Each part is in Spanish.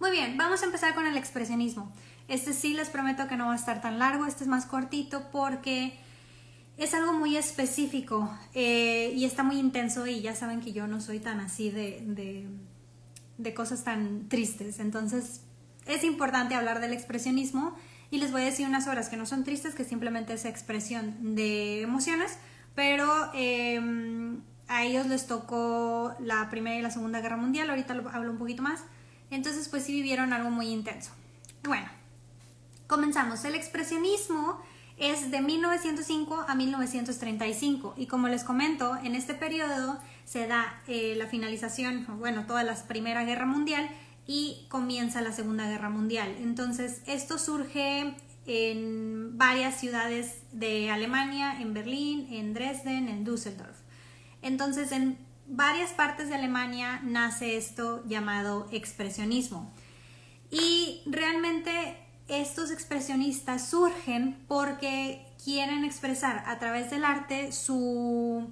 Muy bien, vamos a empezar con el expresionismo. Este sí les prometo que no va a estar tan largo, este es más cortito porque es algo muy específico eh, y está muy intenso y ya saben que yo no soy tan así de, de, cosas tan tristes. Entonces es importante hablar del expresionismo y les voy a decir unas obras que no son tristes, que simplemente es expresión de emociones, pero em, a ellos les tocó la Primera y la Segunda Guerra Mundial, ahorita lo hablo un poquito más, entonces pues sí vivieron algo muy intenso. Bueno, comenzamos. El expresionismo es de 1905 a 1935 y como les comento, en este periodo se da eh, la finalización, bueno, toda la Primera Guerra Mundial y comienza la Segunda Guerra Mundial. Entonces, esto surge en varias ciudades de Alemania, en Berlín, en Dresden, en Düsseldorf. Entonces, en varias partes de Alemania nace esto llamado expresionismo. Y realmente estos expresionistas surgen porque quieren expresar a través del arte su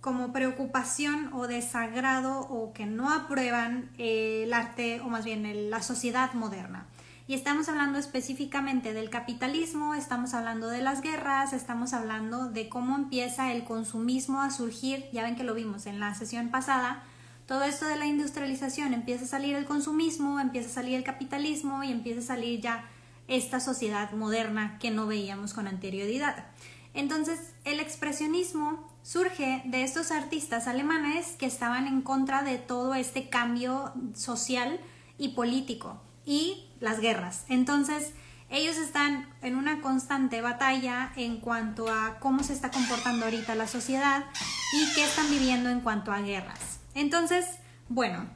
como preocupación o desagrado o que no aprueban el arte o más bien la sociedad moderna. Y estamos hablando específicamente del capitalismo, estamos hablando de las guerras, estamos hablando de cómo empieza el consumismo a surgir, ya ven que lo vimos en la sesión pasada, todo esto de la industrialización, empieza a salir el consumismo, empieza a salir el capitalismo y empieza a salir ya esta sociedad moderna que no veíamos con anterioridad. Entonces, el expresionismo surge de estos artistas alemanes que estaban en contra de todo este cambio social y político y las guerras. Entonces, ellos están en una constante batalla en cuanto a cómo se está comportando ahorita la sociedad y qué están viviendo en cuanto a guerras. Entonces, bueno,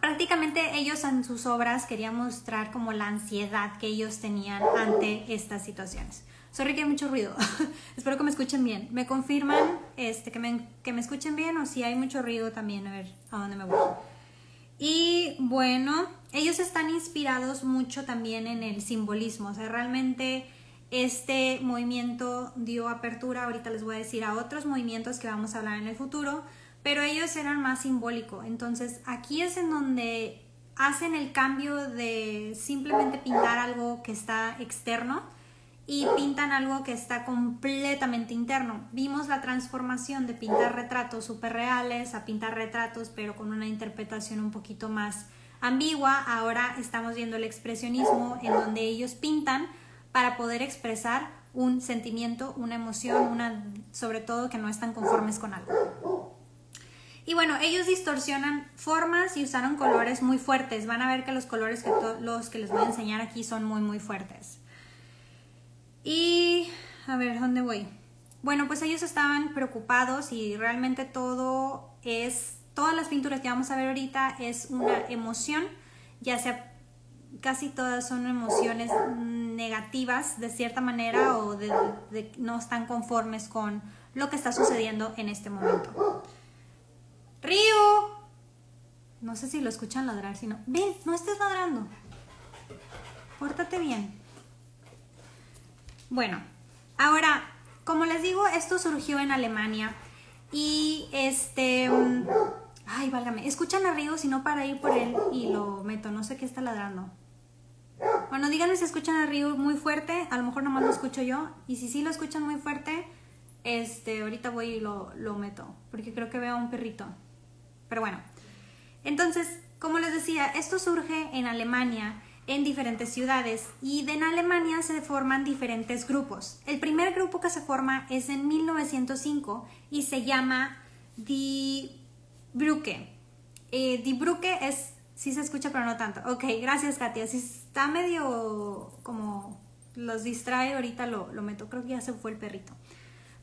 prácticamente ellos en sus obras querían mostrar como la ansiedad que ellos tenían ante estas situaciones. Sorry que hay mucho ruido. Espero que me escuchen bien. ¿Me confirman este, que, me, que me escuchen bien o si hay mucho ruido también? A ver a dónde me voy. Y bueno, ellos están inspirados mucho también en el simbolismo. O sea, realmente este movimiento dio apertura, ahorita les voy a decir, a otros movimientos que vamos a hablar en el futuro pero ellos eran más simbólicos. Entonces aquí es en donde hacen el cambio de simplemente pintar algo que está externo y pintan algo que está completamente interno. Vimos la transformación de pintar retratos súper reales a pintar retratos pero con una interpretación un poquito más ambigua. Ahora estamos viendo el expresionismo en donde ellos pintan para poder expresar un sentimiento, una emoción, una sobre todo que no están conformes con algo. Y bueno, ellos distorsionan formas y usaron colores muy fuertes. Van a ver que los colores que los que les voy a enseñar aquí son muy muy fuertes. Y a ver, ¿dónde voy? Bueno, pues ellos estaban preocupados y realmente todo es, todas las pinturas que vamos a ver ahorita es una emoción, ya sea casi todas son emociones negativas de cierta manera o de no están conformes con lo que está sucediendo en este momento. ¡Río! No sé si lo escuchan ladrar, sino... Ven, no estés ladrando. Pórtate bien. Bueno, ahora, como les digo, esto surgió en Alemania. Y este... Ay, válgame. Escuchan a Río, si no para ir por él y lo meto. No sé qué está ladrando. Bueno, díganme si escuchan a Río muy fuerte. A lo mejor nomás lo escucho yo. Y si sí lo escuchan muy fuerte, este, ahorita voy y lo, lo meto. Porque creo que veo a un perrito. Pero bueno, entonces, como les decía, esto surge en Alemania, en diferentes ciudades, y en Alemania se forman diferentes grupos. El primer grupo que se forma es en 1905 y se llama Die Brücke. Eh, Die Brücke es, sí se escucha, pero no tanto. Ok, gracias Katia. Si está medio como los distrae, ahorita lo, lo meto. Creo que ya se fue el perrito.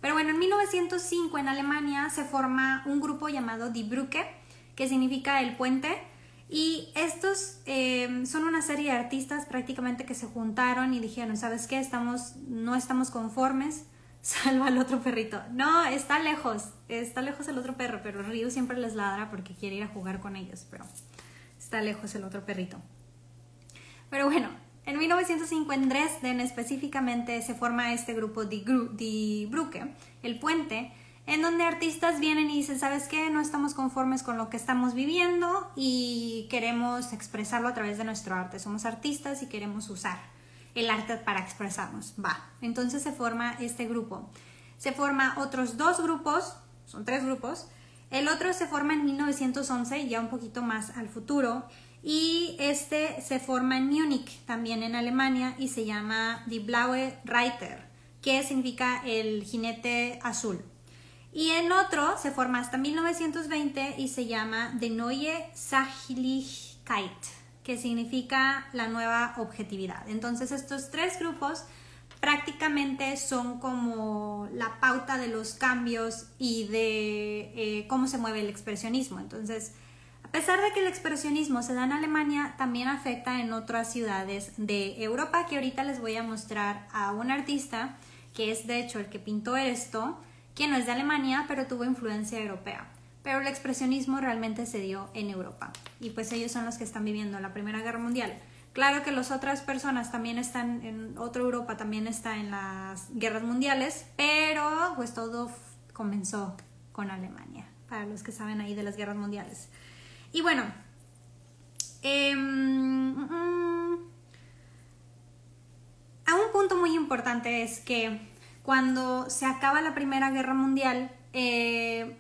Pero bueno, en 1905 en Alemania se forma un grupo llamado Die Brücke que significa el puente. Y estos em, son una serie de artistas prácticamente que se juntaron y dijeron, ¿sabes qué? Estamos, no estamos conformes, salva al otro perrito. No, está lejos, está lejos el otro perro, pero Ryu siempre les ladra porque quiere ir a jugar con ellos, pero está lejos el otro perrito. Pero bueno, en 1905 en Dresden específicamente se forma este grupo Die, Die Brücke, el puente, en donde artistas vienen y dicen, ¿sabes qué? No estamos conformes con lo que estamos viviendo y queremos expresarlo a través de nuestro arte. Somos artistas y queremos usar el arte para expresarnos. Va. Entonces se forma este grupo. Se forma otros dos grupos, son tres grupos. El otro se forma en 1911, ya un poquito más al futuro. Y este se forma en Múnich, también en Alemania, y se llama Die Blaue Reiter, que significa el jinete azul. Y en otro se forma hasta 1920 y se llama De Neue Sachlichkeit, que significa la nueva objetividad. Entonces estos tres grupos prácticamente son como la pauta de los cambios y de eh, cómo se mueve el expresionismo. Entonces, a pesar de que el expresionismo se da en Alemania, también afecta en otras ciudades de Europa, que ahorita les voy a mostrar a un artista que es de hecho el que pintó esto que no es de Alemania, pero tuvo influencia europea. Pero el expresionismo realmente se dio en Europa. Y pues ellos son los que están viviendo la Primera Guerra Mundial. Claro que las otras personas también están en otra Europa, también está en las guerras mundiales, pero pues todo comenzó con Alemania, para los que saben ahí de las guerras mundiales. Y bueno, eh, un punto muy importante es que cuando se acaba la Primera Guerra Mundial, eh,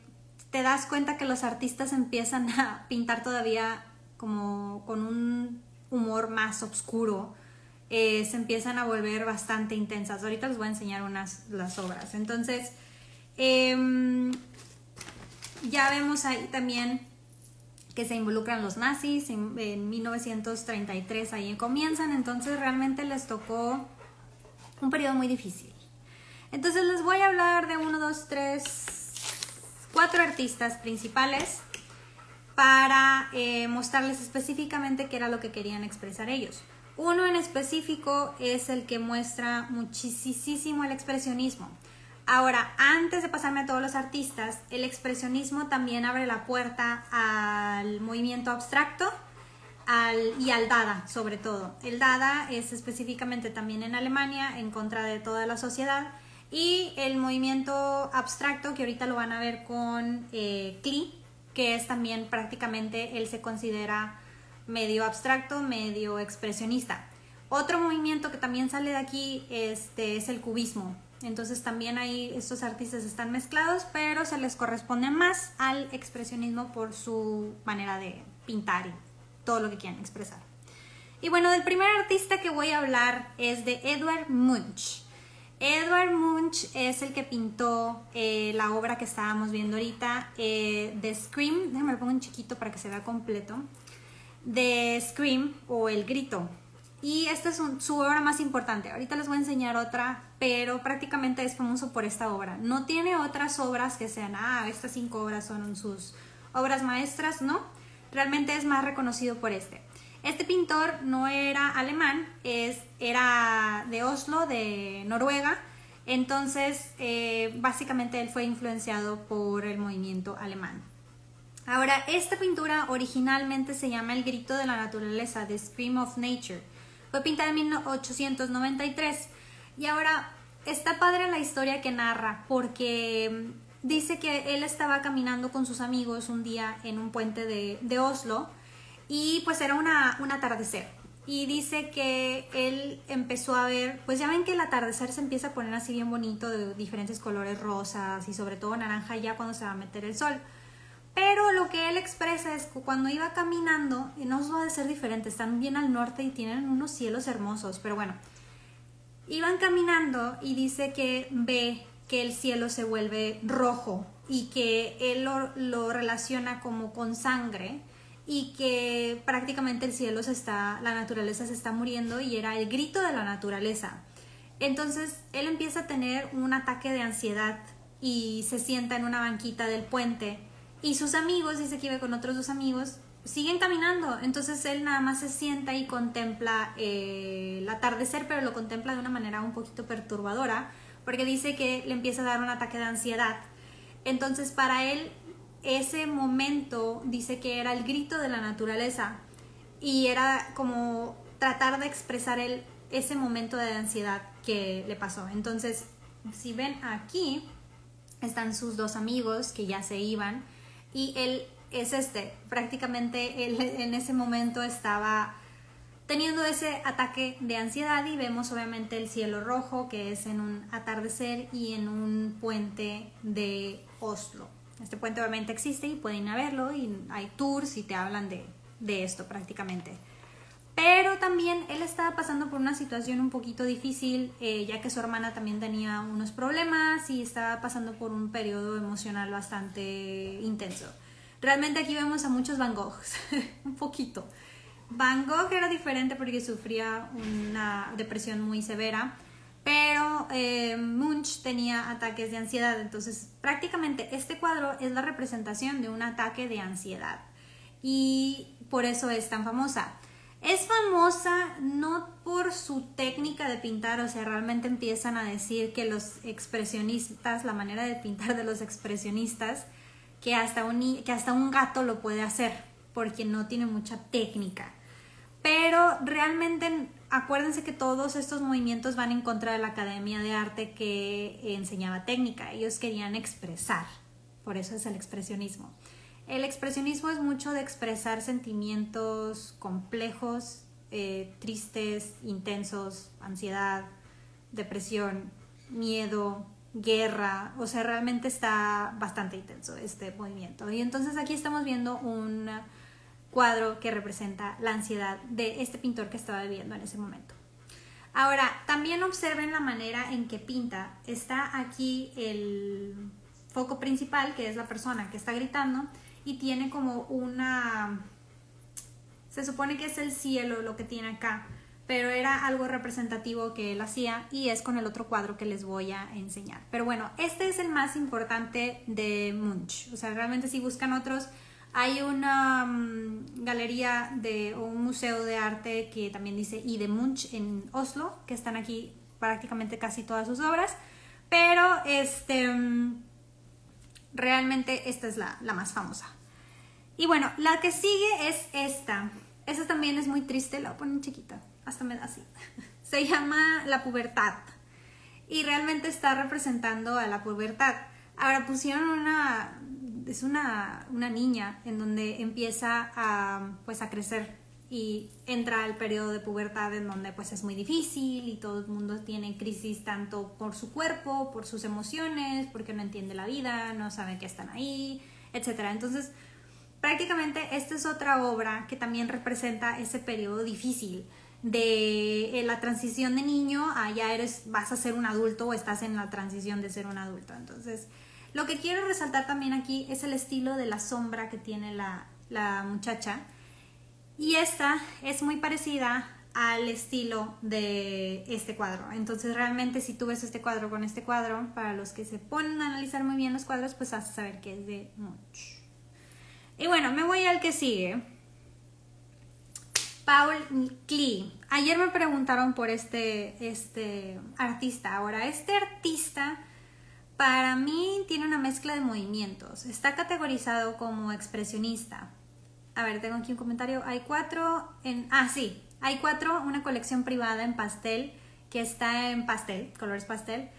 te das cuenta que los artistas empiezan a pintar todavía como con un humor más oscuro. Eh, se empiezan a volver bastante intensas. Ahorita les voy a enseñar unas las obras. Entonces, em, ya vemos ahí también que se involucran los nazis en, en 1933 ahí comienzan entonces realmente les tocó un periodo muy difícil entonces les voy a hablar de uno, dos, tres, cuatro artistas principales para eh, mostrarles específicamente qué era lo que querían expresar ellos. Uno en específico es el que muestra muchísimo el expresionismo. Ahora, antes de pasarme a todos los artistas, el expresionismo también abre la puerta al movimiento abstracto y al Dada, sobre todo. El Dada es específicamente también en Alemania, en contra de toda la sociedad, y el movimiento abstracto, que ahorita lo van a ver con eh, Klee, que es también prácticamente, él se considera medio abstracto, medio expresionista. Otro movimiento que también sale de aquí este, es el cubismo. Entonces también ahí estos artistas están mezclados, pero se les corresponde más al expresionismo por su manera de pintar y todo lo que quieran expresar. Y bueno, del primer artista que voy a hablar es de Edward Munch. Edward Munch es el que pintó eh, la obra que estábamos viendo ahorita, eh, Scream, déjame lo pongo en chiquito para que se vea completo, The Scream o El Grito. Y esta es su obra más importante. Ahorita les voy a enseñar otra, pero prácticamente es famoso por esta obra. No tiene otras obras que sean, ah, estas cinco obras son sus obras maestras, no. Realmente es más reconocido por este. Este pintor no era alemán, es, era de Oslo, de Noruega, entonces eh, básicamente él fue influenciado por el movimiento alemán. Ahora, esta pintura originalmente se llama El grito de la naturaleza, The Scream of Nature. Fue pintada en 1893 y ahora está padre la historia que narra porque mm, dice que él estaba caminando con sus amigos un día en un puente de, de Oslo y pues era una, un atardecer. Y dice que él empezó a ver, pues ya ven que el atardecer se empieza a poner así bien bonito, de diferentes colores rosas y sobre todo naranja ya cuando se va a meter el sol. Pero lo que él expresa es que cuando iba caminando, y no va a ser diferente, están bien al norte y tienen unos cielos hermosos, pero bueno, iban caminando y dice que ve que el cielo se vuelve rojo y que él lo, lo relaciona como con sangre y que prácticamente el cielo se está, la naturaleza se está muriendo y era el grito de la naturaleza. Entonces él empieza a tener un ataque de ansiedad y se sienta en una banquita del puente y sus amigos, dice que iba con otros dos amigos, siguen caminando. Entonces él nada más se sienta y contempla eh, el atardecer, pero lo contempla de una manera un poquito perturbadora, porque dice que le empieza a dar un ataque de ansiedad. Entonces para él ese momento dice que era el grito de la naturaleza y era como tratar de expresar el, ese momento de ansiedad que le pasó. Entonces, si ven aquí, están sus dos amigos que ya se iban y él es este, prácticamente él en ese momento estaba teniendo ese ataque de ansiedad y vemos obviamente el cielo rojo que es en un atardecer y en un puente de Oslo. Este puente obviamente existe y pueden ir a verlo y hay tours y te hablan de, de esto prácticamente. Pero también él estaba pasando por una situación un poquito difícil, eh, ya que su hermana también tenía unos problemas y estaba pasando por un periodo emocional bastante intenso. Realmente aquí vemos a muchos Van Goghs, un poquito. Van Gogh era diferente porque sufría una depresión muy severa, pero eh, Munch tenía ataques de ansiedad, entonces prácticamente este cuadro es la representación de un ataque de ansiedad y por eso es tan famosa. Es famosa no por su técnica de pintar, o sea, realmente empiezan a decir que los expresionistas, la manera de pintar de los expresionistas, que hasta un, que hasta un gato lo puede hacer, porque no tiene mucha técnica. Pero realmente acuérdense que todos estos movimientos van en contra de la Academia de Arte que enseñaba técnica. Ellos querían expresar, por eso es el expresionismo. El expresionismo es mucho de expresar sentimientos complejos, eh, tristes, intensos, ansiedad, depresión, miedo, guerra, o sea, realmente está bastante intenso este movimiento. Y entonces aquí estamos viendo un cuadro que representa la ansiedad de este pintor que estaba viviendo en ese momento. Ahora, también observen la manera en que pinta. Está aquí el foco principal, que es la persona que está gritando, y tiene como una... Se supone que es el cielo lo que tiene acá, pero era algo representativo que él hacía y es con el otro cuadro que les voy a enseñar. Pero bueno, este es el más importante de Munch. O sea, realmente si buscan otros, hay una mm, galería de o un museo de arte que también dice y de Munch en Oslo, que están aquí prácticamente casi todas sus obras, pero este mm, realmente esta es la, la más famosa. Y bueno, la que sigue es esta. Esta también es muy triste, la voy a poner chiquita, hasta me da así. Se llama La pubertad y realmente está representando a la pubertad. Ahora pusieron una, es una, una niña en donde empieza a, pues, a crecer y entra al periodo de pubertad en donde pues es muy difícil y todo el mundo tiene crisis tanto por su cuerpo, por sus emociones, porque no entiende la vida, no sabe que están ahí, etc. Entonces, prácticamente esta es otra obra que también representa ese periodo difícil de eh, la transición de niño a ya eres, vas a ser un adulto o estás en la transición de ser un adulto. Entonces, lo que quiero resaltar también aquí es el estilo de la sombra que tiene la, la muchacha. Y esta es muy parecida al estilo de este cuadro. Entonces realmente si tú ves este cuadro con este cuadro, para los que se ponen a analizar muy bien los cuadros, pues a saber que es de Munch. Y bueno, me voy al que sigue. Paul Klee. Ayer me preguntaron por este, este artista. Ahora, este artista para mí tiene una mezcla de movimientos. Está categorizado como expresionista. A ver, tengo aquí un comentario. Hay cuatro en... Ah, sí. Hay cuatro, una colección privada en pastel que está en pastel, colores pastel.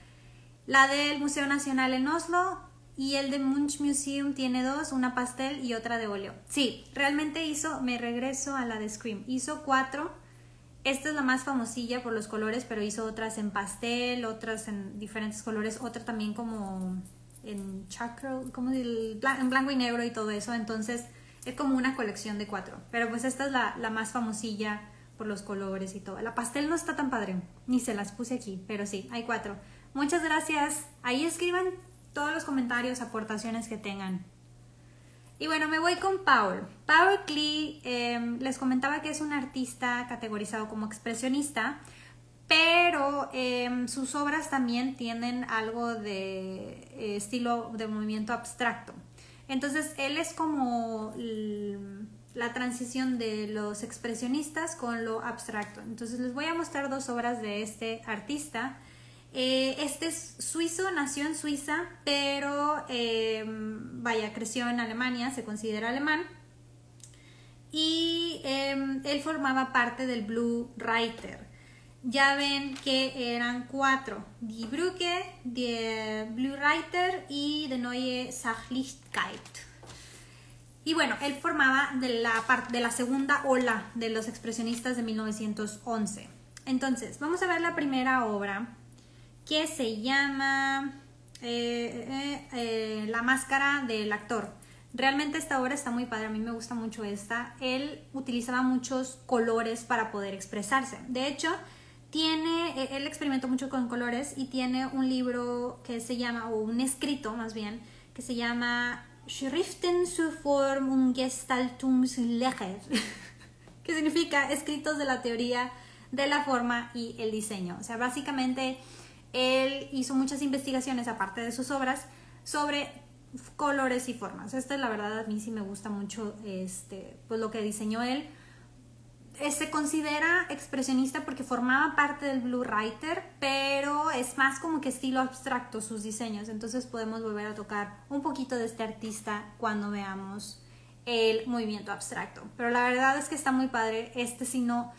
La del Museo Nacional en Oslo, y el de Munch Museum tiene dos, una pastel y otra de óleo. Sí, realmente hizo, me regreso a la de Scream, hizo cuatro. Esta es la más famosilla por los colores, pero hizo otras en pastel, otras en diferentes colores, otra también como en chakra, como en blanco y negro y todo eso. Entonces es como una colección de cuatro. Pero pues esta es la, la más famosilla por los colores y todo. La pastel no está tan padre, ni se las puse aquí, pero sí, hay cuatro. Muchas gracias. Ahí escriban todos los comentarios, aportaciones que tengan. Y bueno, me voy con Paul. Paul Klee, em, les comentaba que es un artista categorizado como expresionista, pero em, sus obras también tienen algo de eh, estilo de movimiento abstracto. Entonces, él es como la transición de los expresionistas con lo abstracto. Entonces, les voy a mostrar dos obras de este artista. Eh, este es suizo, nació en Suiza, pero eh, vaya, creció en Alemania, se considera alemán. Y em, él formaba parte del Blue Writer. ya ven que eran cuatro. Die Brücke, Die Blue-Reiter y De Neue Sachlichkeit. Y bueno, él formaba de la, de la segunda ola de los expresionistas de 1911. Entonces, vamos a ver la primera obra que se llama eh, eh, eh, La máscara del actor. Realmente esta obra está muy padre, a mí me gusta mucho esta. Él utilizaba muchos colores para poder expresarse. De hecho, tiene, e, él experimentó mucho con colores y tiene un libro que se llama, o un escrito más bien, que se llama Schriften zur Form und Gestaltungslehre, que significa escritos de la teoría de la forma y el diseño. O sea, básicamente él hizo muchas investigaciones, aparte de sus obras, sobre colores y formas. Esta es la verdad, a mí sí me gusta mucho este, pues lo que diseñó él se considera expresionista porque formaba parte del Blue Writer, pero es más como que estilo abstracto sus diseños. Entonces podemos volver a tocar un poquito de este artista cuando veamos el movimiento abstracto. Pero la verdad es que está muy padre. Este si no,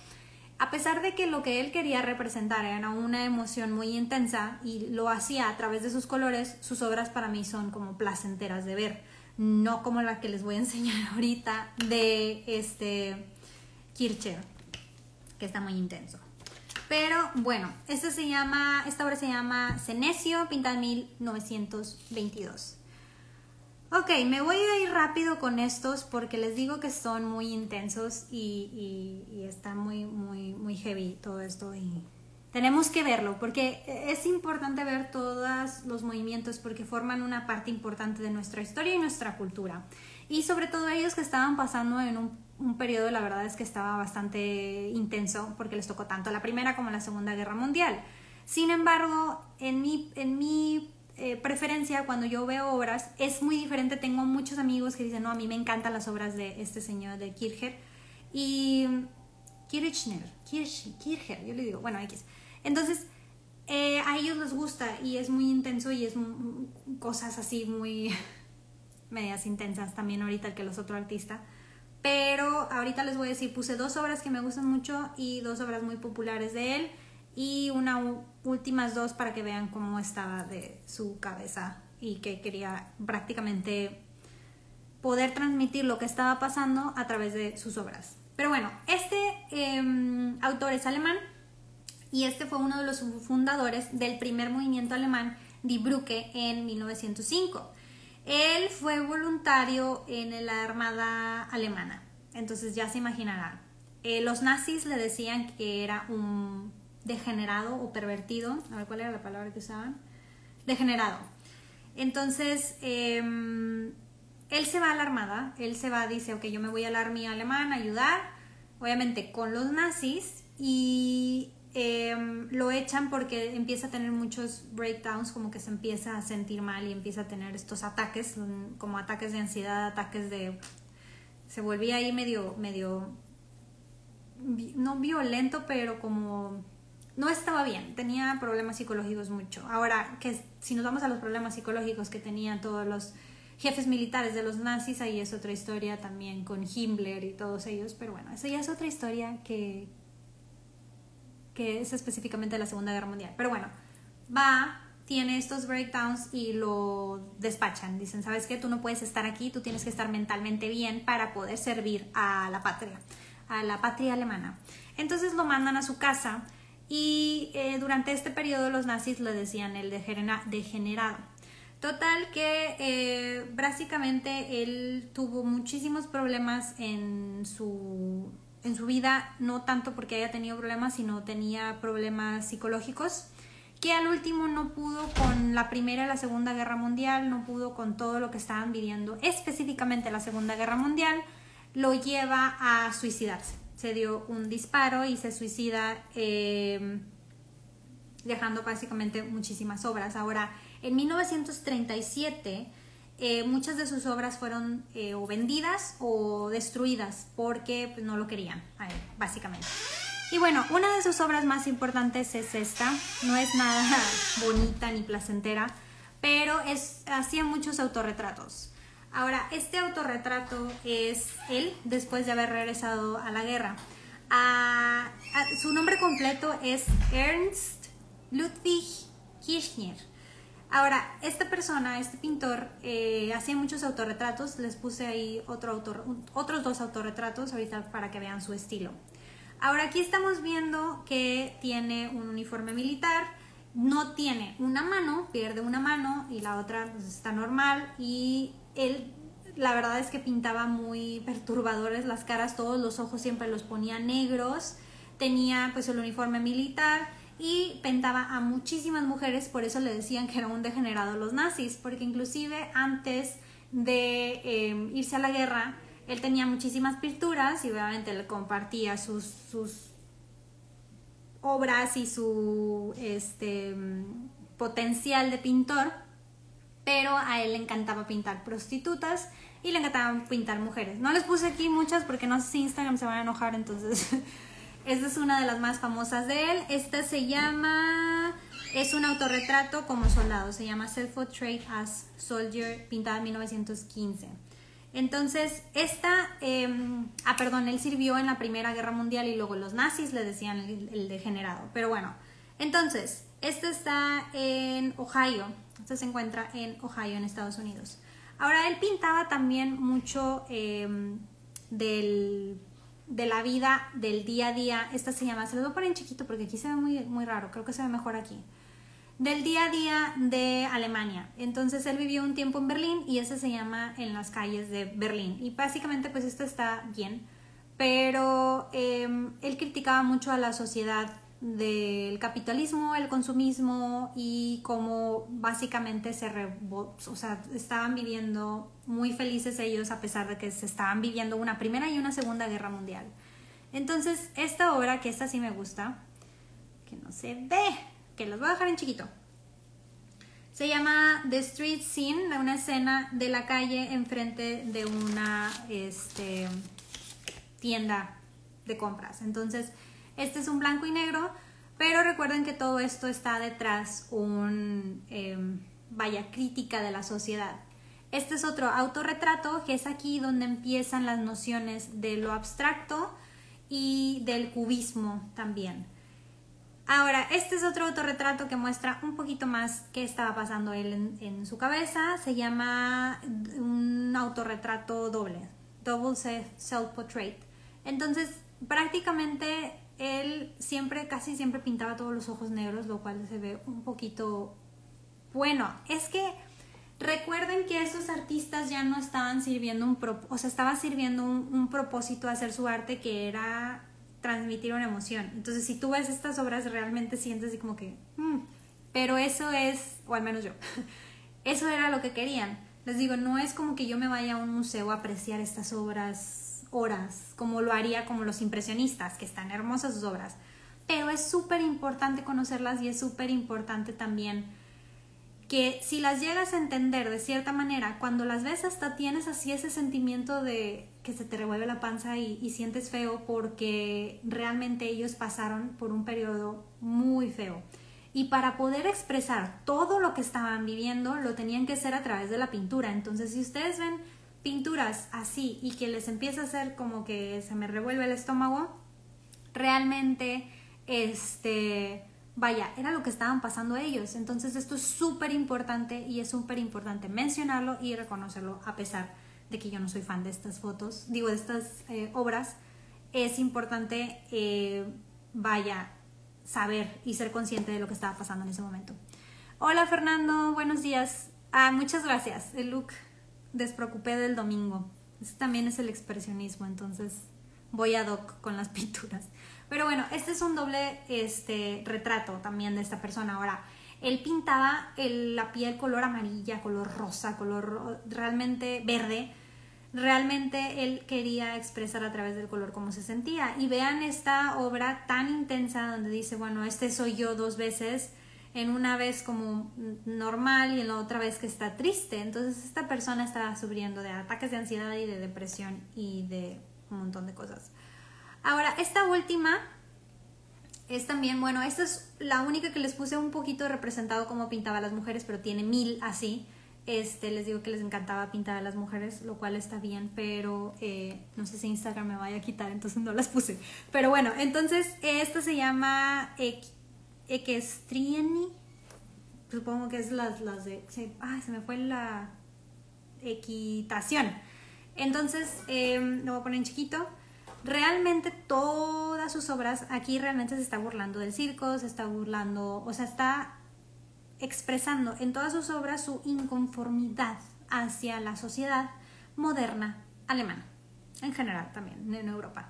a pesar de que lo que él quería representar era una emoción muy intensa y lo hacía a través de sus colores, sus obras para mí son como placenteras de ver. No como la que les voy a enseñar ahorita de este Kircher, que está muy intenso. Pero bueno, esta, se llama, esta obra se llama Cenecio, pintada en 1922. Ok, me voy a ir rápido con estos porque les digo que son muy intensos y, y, está muy, muy, muy heavy todo esto y tenemos que verlo porque es importante ver todos los movimientos porque forman una parte importante de nuestra historia y nuestra cultura. Y sobre todo ellos que estaban pasando en un un periodo, la verdad es que estaba bastante intenso porque les tocó tanto la Primera como la Segunda Guerra Mundial. Sin embargo, en mi, en mi eh, preferencia, cuando yo veo obras, es muy diferente. Tengo muchos amigos que dicen, no, a mí me encantan las obras de este señor de Kircher. Y Kirchner, Kircher, yo le digo, bueno, X. Entonces, eh, a ellos les gusta y es muy intenso y es cosas así muy medias intensas también ahorita que los otros artistas. Pero ahorita les voy a decir, puse dos obras que me gustan mucho y dos obras muy populares de él y una últimas dos para que vean cómo estaba de su cabeza y que quería prácticamente poder transmitir lo que estaba pasando a través de sus obras. Pero bueno, este em, autor es alemán y este fue uno de los fundadores del primer movimiento alemán Die Brücke en 1905. Él fue voluntario en la Armada Alemana, entonces ya se imaginarán. Eh, los nazis le decían que era un degenerado o pervertido, a ver cuál era la palabra que usaban, degenerado. Entonces, em, él se va a la Armada, él se va, dice, ok, yo me voy a la Armada Alemana a ayudar, obviamente con los nazis, y Em, lo echan porque empieza a tener muchos breakdowns, como que se empieza a sentir mal y empieza a tener estos ataques, como ataques de ansiedad, ataques de... Se volvía ahí medio, medio, no violento, pero como... No estaba bien, tenía problemas psicológicos mucho. Ahora, que si nos vamos a los problemas psicológicos que tenían todos los jefes militares de los nazis, ahí es otra historia también con Himmler y todos ellos, pero bueno, esa ya es otra historia que, que es específicamente de la Segunda Guerra Mundial. Pero bueno, va, tiene estos breakdowns y lo despachan. Dicen, ¿sabes qué? Tú no puedes estar aquí, tú tienes que estar mentalmente bien para poder servir a la patria, a la patria alemana. Entonces lo mandan a su casa y eh, durante este periodo los nazis le decían el degenerado. Total que eh, básicamente él tuvo muchísimos problemas en su en su vida, no tanto porque haya tenido problemas, sino tenía problemas psicológicos, que al último no pudo con la Primera y la Segunda Guerra Mundial, no pudo con todo lo que estaban viviendo, específicamente la Segunda Guerra Mundial, lo lleva a suicidarse. Se dio un disparo y se suicida em, dejando básicamente muchísimas obras. Ahora, en 1937 eh, muchas de sus obras fueron eh, o vendidas o destruidas porque pues, no lo querían, básicamente. Y bueno, una de sus obras más importantes es esta. No es nada bonita ni placentera, pero es, hacía muchos autorretratos. Ahora, este autorretrato es él después de haber regresado a la guerra. su nombre completo es Ernst Ludwig Kirchner. Ahora, esta persona, este pintor, eh, hacía muchos autorretratos. Les puse ahí otros dos autorretratos ahorita para que vean su estilo. Ahora aquí estamos viendo que tiene un uniforme militar, no tiene una mano, pierde una mano y la otra pues, está normal y él la verdad es que pintaba muy perturbadores las caras, todos los ojos siempre los ponía negros, tenía pues el uniforme militar y pintaba a muchísimas mujeres, por eso le decían que era un degenerado los nazis, porque inclusive antes de em, irse a la guerra, él tenía muchísimas pinturas y obviamente le compartía sus, sus obras y su este, potencial de pintor, pero a él le encantaba pintar prostitutas y le encantaba pintar mujeres. No les puse aquí muchas porque no sé si Instagram se van a enojar, entonces esta es una de las más famosas de él. Esta se llama, es un autorretrato como soldado, se llama Self Portrait as Soldier, pintada en 1915. Entonces, esta, em, ah, perdón, él sirvió en la Primera Guerra Mundial y luego los nazis le decían el, degenerado. Pero bueno, entonces, este está en Ohio, este se encuentra en Ohio, en Estados Unidos. Ahora, él pintaba también mucho em, del, de la vida del día a día. Esta se llama, se lo voy a poner en chiquito porque aquí se ve muy, muy raro, creo que se ve mejor aquí del día a día de Alemania. Entonces él vivió un tiempo en Berlín y ese se llama En las calles de Berlín. Y básicamente pues esto está bien, pero em, él criticaba mucho a la sociedad del capitalismo, el consumismo y cómo básicamente se o sea, estaban viviendo muy felices ellos a pesar de que se estaban viviendo una primera y una segunda guerra mundial. Entonces, esta obra, que esta sí me gusta, que no se ve, que los voy a dejar en chiquito. Se llama The Street Scene, una escena de la calle enfrente de una este, tienda de compras. Entonces, este es un blanco y negro, pero recuerden que todo esto está detrás un, em, vaya, crítica de la sociedad. Este es otro autorretrato, que es aquí donde empiezan las nociones de lo abstracto y del cubismo también. Ahora, este es otro autorretrato que muestra un poquito más qué estaba pasando él en, su cabeza. Se llama un autorretrato doble, double self-portrait. Entonces, prácticamente él siempre, casi siempre pintaba todos los ojos negros, lo cual se ve un poquito... Bueno, es que recuerden que esos artistas ya no estaban sirviendo un... o sea, estaba sirviendo un propósito a hacer su arte que era transmitir una emoción. Entonces, si tú ves estas obras, realmente sientes así como que, mm", pero eso es, o al menos yo, eso era lo que querían. Les digo, no es como que yo me vaya a un museo a apreciar estas obras horas, como lo haría como los impresionistas, que están hermosas sus obras. Pero es súper importante conocerlas y es súper importante también que si las llegas a entender de cierta manera, cuando las ves hasta tienes así ese sentimiento de que se te revuelve la panza y, sientes feo porque realmente ellos pasaron por un periodo muy feo. Y para poder expresar todo lo que estaban viviendo, lo tenían que hacer a través de la pintura. Entonces, si ustedes ven pinturas así y que les empieza a hacer como que se me revuelve el estómago, realmente, este, vaya, era lo que estaban pasando ellos. Entonces esto es súper importante y es súper importante mencionarlo y reconocerlo a pesar de que yo no soy fan de estas fotos, digo, de estas eh, obras. Es importante, eh, vaya, saber y ser consciente de lo que estaba pasando en ese momento. Hola Fernando, buenos días. Ah, muchas gracias. El look despreocupé del domingo. Este también es el expresionismo, entonces voy a doc con las pinturas. Pero bueno, este es un doble este, retrato también de esta persona. Ahora, él pintaba la piel color amarilla, color rosa, color realmente verde. Realmente él quería expresar a través del color cómo se sentía. Y vean esta obra tan intensa donde dice, bueno, este soy yo dos veces, en una vez como normal y en la otra vez que está triste. Entonces esta persona estaba sufriendo de ataques de ansiedad y de depresión y de un montón de cosas. Ahora, esta última es también, bueno, esta es la única que les puse un poquito representado como pintaba a las mujeres, pero tiene mil así. Este, les digo que les encantaba pintar a las mujeres, lo cual está bien, pero eh, no sé si Instagram me vaya a quitar, entonces no las puse. Pero bueno, entonces esto se llama Equestrieni. Supongo que es las, las de... Se, se me fue la equitación. Entonces, em, lo voy a poner en chiquito. Realmente todas sus obras, aquí realmente se está burlando del circo, se está burlando, o sea, está expresando en todas sus obras su inconformidad hacia la sociedad moderna alemana, en general también, en Europa.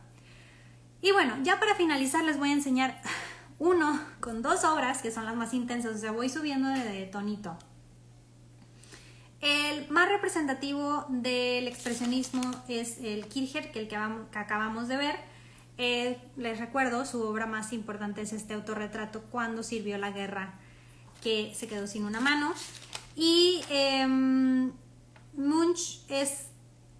Y bueno, ya para finalizar les voy a enseñar uno con dos obras que son las más intensas, o sea, voy subiendo de, tonito. El más representativo del expresionismo es el Kircher, que el que, acabamos de ver. Eh, les recuerdo, su obra más importante es este autorretrato cuando sirvió la guerra que se quedó sin una mano. Y em, Munch es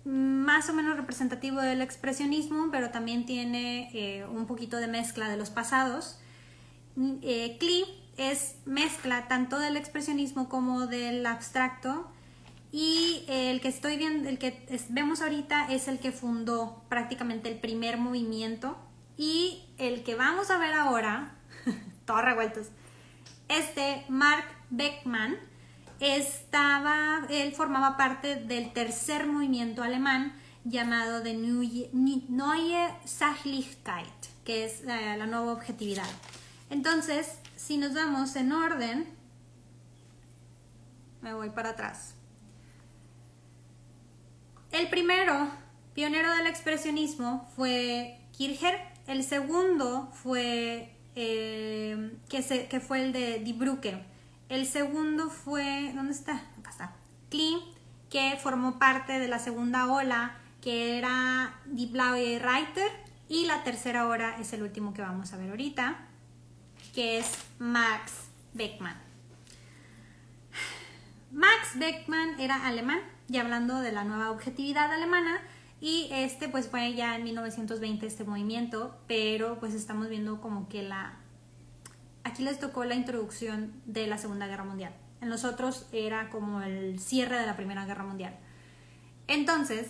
más o menos representativo del expresionismo, pero también tiene eh, un poquito de mezcla de los pasados. Eh, Klee es mezcla tanto del expresionismo como del abstracto. Y el que estoy viendo, el que vemos ahorita es el que fundó prácticamente el primer movimiento. Y el que vamos a ver ahora, todos revueltos, este Mark Beckmann estaba, él formaba parte del tercer movimiento alemán llamado de Neue Sachlichkeit, que es la, la nueva objetividad. Entonces, si nos vamos en orden, me voy para atrás. El primero, pionero del expresionismo, fue Kircher. El segundo fue eh, que, se, que fue el de Die Brücke. El segundo fue, ¿dónde está? Acá está. Klee, que formó parte de la segunda ola, que era Die Blaue Reiter. Y la tercera ola es el último que vamos a ver ahorita, que es Max Beckmann. Max Beckmann era alemán, y hablando de la nueva objetividad alemana, y este pues fue ya en 1920 este movimiento, pero pues estamos viendo como que la... Aquí les tocó la introducción de la Segunda Guerra Mundial. En los otros era como el cierre de la Primera Guerra Mundial. Entonces,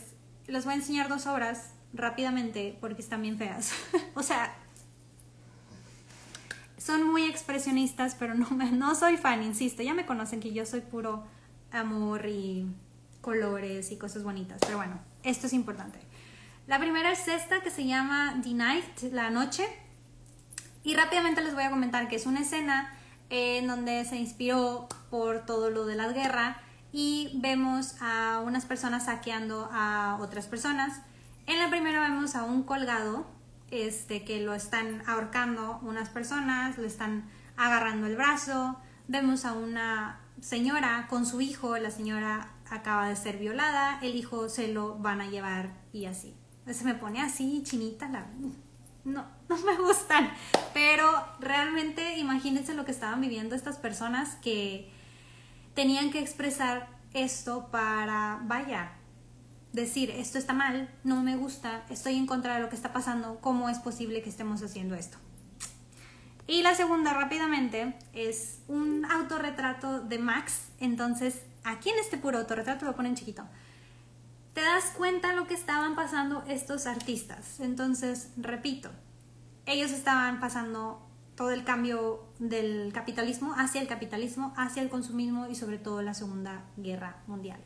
les voy a enseñar dos obras rápidamente porque están bien feas. o sea, son muy expresionistas, pero no, no soy fan, insisto. Ya me conocen que yo soy puro amor y colores y cosas bonitas. Pero bueno, esto es importante. La primera es esta que se llama The Night, la noche. Y rápidamente les voy a comentar que es una escena en donde se inspiró por todo lo de la guerra y vemos a unas personas saqueando a otras personas. En la primera vemos a un colgado este, que lo están ahorcando unas personas, le están agarrando el brazo. Vemos a una señora con su hijo, la señora acaba de ser violada, el hijo se lo van a llevar y así. Se me pone así, chinita, la... no, no me gustan. Pero realmente imagínense lo que estaban viviendo estas personas que tenían que expresar esto para, vaya, decir, esto está mal, no me gusta, estoy en contra de lo que está pasando, ¿cómo es posible que estemos haciendo esto? Y la segunda rápidamente es un autorretrato de Max, entonces aquí en este puro autorretrato lo ponen chiquito. Te das cuenta lo que estaban pasando estos artistas. Entonces, repito, ellos estaban pasando todo el cambio del capitalismo hacia el capitalismo, hacia el consumismo y sobre todo la Segunda Guerra Mundial.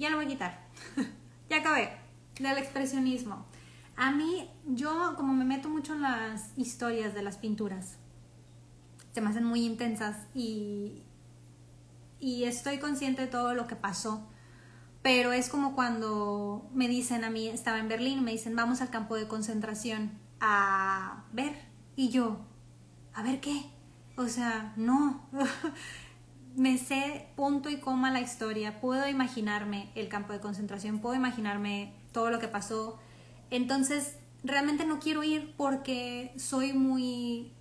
Ya lo voy a quitar. ya acabé. Del expresionismo. A mí, yo como me meto mucho en las historias de las pinturas, se me hacen muy intensas y, y estoy consciente de todo lo que pasó. Pero es como cuando me dicen a mí, estaba en Berlín, me dicen, vamos al campo de concentración a ver. Y yo, ¿a ver qué? O sea, no. me sé punto y coma la historia, puedo imaginarme el campo de concentración, puedo imaginarme todo lo que pasó. Entonces, realmente no quiero ir porque soy muy,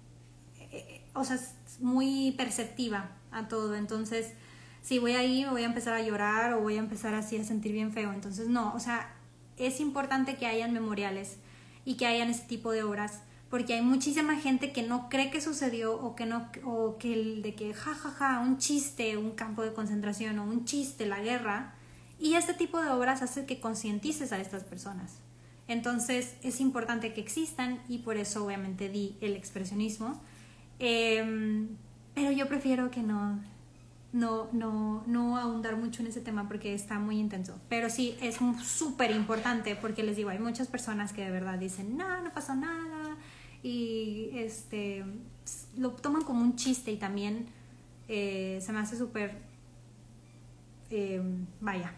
eh, o sea, muy perceptiva a todo. Entonces, si voy ahí voy a empezar a llorar o voy a empezar así a sentir bien feo. Entonces, no, o sea, es importante que hayan memoriales y que hayan este tipo de obras porque hay muchísima gente que no cree que sucedió o que no o que el de que jajaja ja, ja, un chiste un campo de concentración o un chiste la guerra y este tipo de obras hace que concientices a estas personas entonces es importante que existan y por eso obviamente di el expresionismo em, pero yo prefiero que no no, no, no ahondar mucho en ese tema porque está muy intenso. Pero sí, es súper importante porque les digo, hay muchas personas que de verdad dicen, no, no pasó nada, y este lo toman como un chiste y también eh, se me hace súper eh, vaya.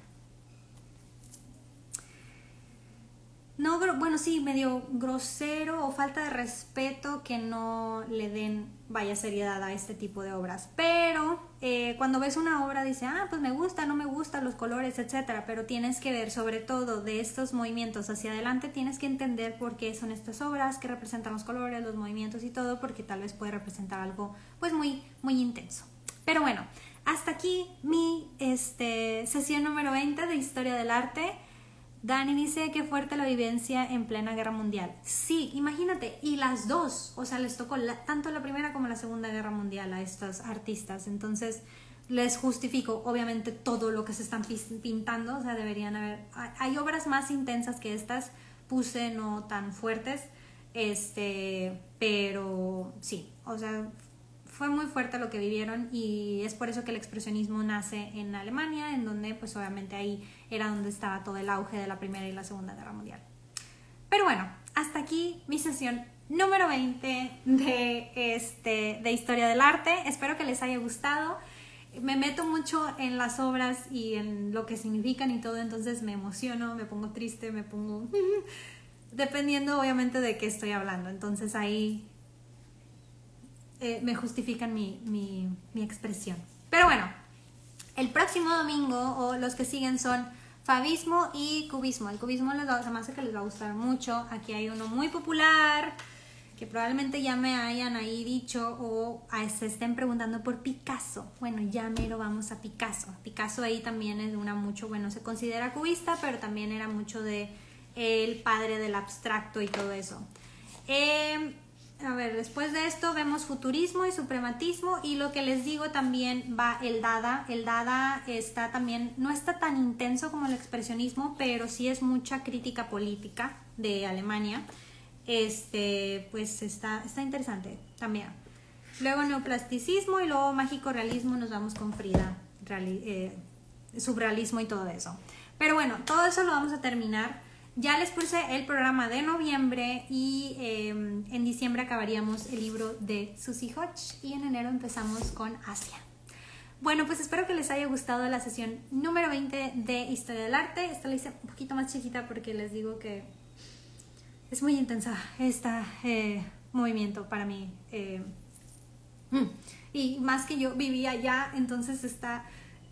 No bueno sí medio grosero o falta de respeto que no le den vaya seriedad a este tipo de obras pero eh, cuando ves una obra dice, ah, pues me gusta, no me gusta, los colores, etcétera, pero tienes que ver sobre todo de estos movimientos hacia adelante, tienes que entender por qué son estas obras, qué representan los colores, los movimientos y todo, porque tal vez puede representar algo pues muy, muy intenso. Pero bueno, hasta aquí mi este, sesión número 20 de Historia del Arte. Dani dice que fuerte la vivencia en plena guerra mundial. Sí, imagínate, y las dos, o sea, les tocó tanto la primera como la segunda guerra mundial a estos artistas. Entonces, les justifico, obviamente, todo lo que se están pintando, o sea, deberían haber. Hay obras más intensas que estas, puse no tan fuertes, este, pero sí, o sea, fue muy fuerte lo que vivieron y es por eso que el expresionismo nace en Alemania, en donde pues obviamente ahí era donde estaba todo el auge de la Primera y la Segunda Guerra Mundial. Pero bueno, hasta aquí mi sesión número 20 de, este, de Historia del Arte. Espero que les haya gustado. Me meto mucho en las obras y en lo que significan y todo, entonces me emociono, me pongo triste, me pongo... dependiendo obviamente de qué estoy hablando. Entonces ahí eh, me justifican mi, mi, mi expresión. Pero bueno, el próximo domingo o los que siguen son Fabismo y Cubismo. El Cubismo les va, se me que les va a gustar mucho. Aquí hay uno muy popular que probablemente ya me hayan ahí dicho o se estén preguntando por Picasso. Bueno, ya mero vamos a Picasso. Picasso ahí también es una mucho, bueno, se considera cubista, pero también era mucho de el padre del abstracto y todo eso. Eh, a ver, después de esto vemos futurismo y suprematismo y lo que les digo también va el Dada. El Dada está también, no está tan intenso como el expresionismo, pero sí es mucha crítica política de Alemania. Este, pues está, está interesante también. Luego neoplasticismo y luego mágico realismo nos vamos con Frida, eh, subrealismo y todo eso. Pero bueno, todo eso lo vamos a terminar ya les puse el programa de noviembre y em, en diciembre acabaríamos el libro de Susie Hodge y en enero empezamos con Asia. Bueno, pues espero que les haya gustado la sesión número 20 de Historia del Arte. Esta la hice un poquito más chiquita porque les digo que es muy intensa este movimiento para mí. Mm, y más que yo vivía allá, entonces está,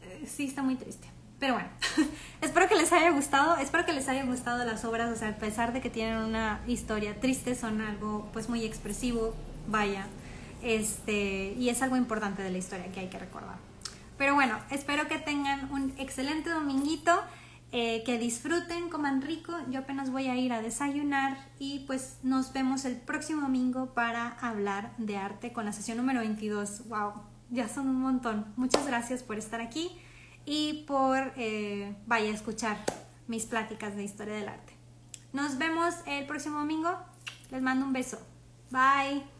eh, sí está muy triste. Pero bueno, espero que les haya gustado, espero que les haya gustado las obras, o sea, a pesar de que tienen una historia triste, son algo pues muy expresivo, vaya, este, y es algo importante de la historia que hay que recordar. Pero bueno, espero que tengan un excelente dominguito, eh, que disfruten, coman rico, yo apenas voy a ir a desayunar y pues nos vemos el próximo domingo para hablar de arte con la sesión número 22. ¡Wow! Ya son un montón. Muchas gracias por estar aquí y por, eh, vaya a escuchar mis pláticas de historia del arte. Nos vemos el próximo domingo. Les mando un beso. Bye.